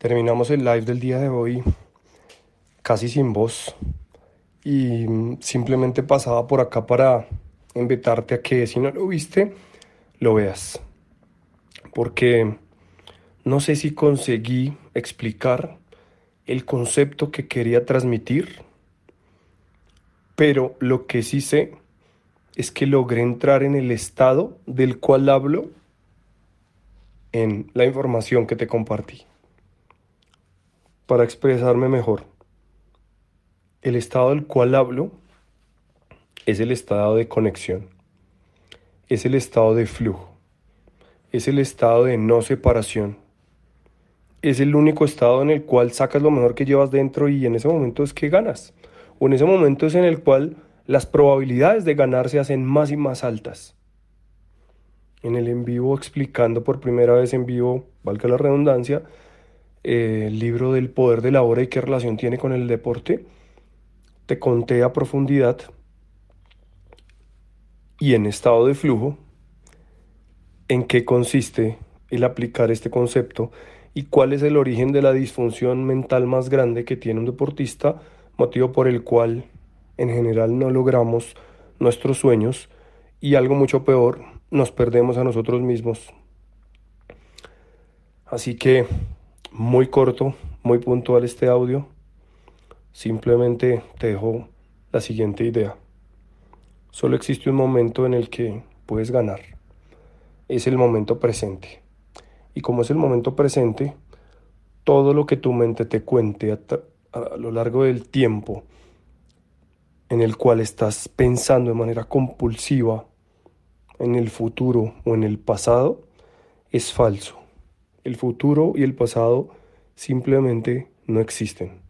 Terminamos el live del día de hoy casi sin voz y simplemente pasaba por acá para invitarte a que si no lo viste, lo veas. Porque no sé si conseguí explicar el concepto que quería transmitir, pero lo que sí sé es que logré entrar en el estado del cual hablo en la información que te compartí para expresarme mejor. El estado del cual hablo es el estado de conexión, es el estado de flujo, es el estado de no separación, es el único estado en el cual sacas lo mejor que llevas dentro y en ese momento es que ganas, o en ese momento es en el cual las probabilidades de ganar se hacen más y más altas. En el en vivo explicando por primera vez en vivo, valga la redundancia, eh, el libro del poder de la hora y qué relación tiene con el deporte, te conté a profundidad y en estado de flujo en qué consiste el aplicar este concepto y cuál es el origen de la disfunción mental más grande que tiene un deportista, motivo por el cual en general no logramos nuestros sueños y algo mucho peor, nos perdemos a nosotros mismos. Así que muy corto, muy puntual este audio. Simplemente te dejo la siguiente idea. Solo existe un momento en el que puedes ganar. Es el momento presente. Y como es el momento presente, todo lo que tu mente te cuente a, a, lo largo del tiempo en el cual estás pensando de manera compulsiva en el futuro o en el pasado es falso. El futuro y el pasado simplemente no existen.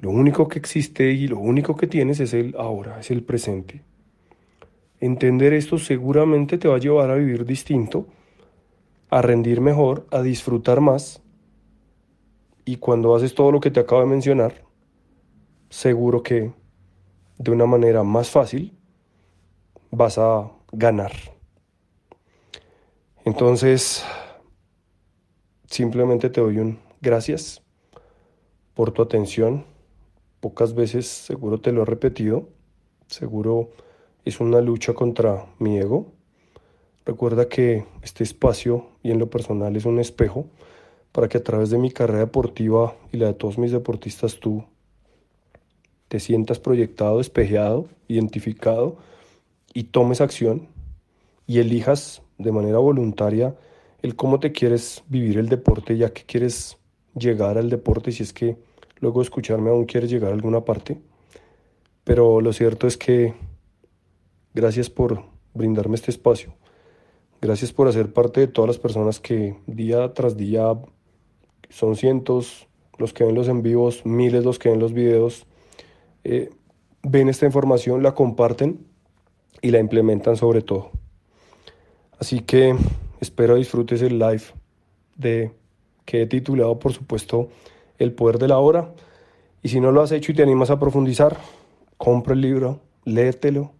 Lo único que existe y lo único que tienes es el ahora, es el presente. Entender esto seguramente te va a llevar a vivir distinto, a rendir mejor, a disfrutar más. Y cuando haces todo lo que te acabo de mencionar, seguro que de una manera más fácil vas a ganar. Entonces, simplemente te doy un gracias por tu atención. Pocas veces seguro te lo he repetido. Seguro es una lucha contra mi ego. Recuerda que este espacio y en lo personal es un espejo para que a través de mi carrera deportiva y la de todos mis deportistas tú te sientas proyectado, espejeado, identificado y tomes acción y elijas de manera voluntaria el cómo te quieres vivir el deporte, ya que quieres llegar al deporte, si es que luego escucharme aún quieres llegar a alguna parte. Pero lo cierto es que gracias por brindarme este espacio. Gracias por hacer parte de todas las personas que día tras día son cientos los que ven los en vivos, miles los que ven los videos, eh, ven esta información, la comparten y la implementan sobre todo. Así que espero disfrutes el live de que he titulado, por supuesto, El poder de la hora. Y si no lo has hecho y te animas a profundizar, compra el libro, léetelo.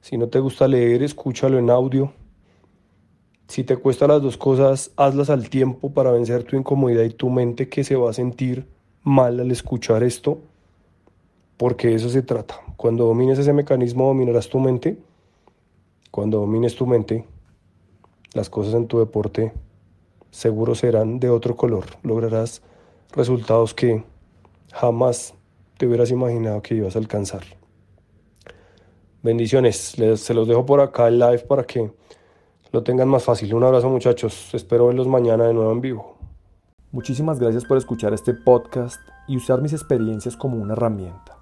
Si no te gusta leer, escúchalo en audio. Si te cuesta las dos cosas, hazlas al tiempo para vencer tu incomodidad y tu mente que se va a sentir mal al escuchar esto, porque de eso se trata. Cuando domines ese mecanismo, dominarás tu mente. Cuando domines tu mente, las cosas en tu deporte seguro serán de otro color. Lograrás resultados que jamás te hubieras imaginado que ibas a alcanzar. Bendiciones, se los dejo por acá el live para que lo tengan más fácil. Un abrazo muchachos, espero verlos mañana de nuevo en vivo. Muchísimas gracias por escuchar este podcast y usar mis experiencias como una herramienta.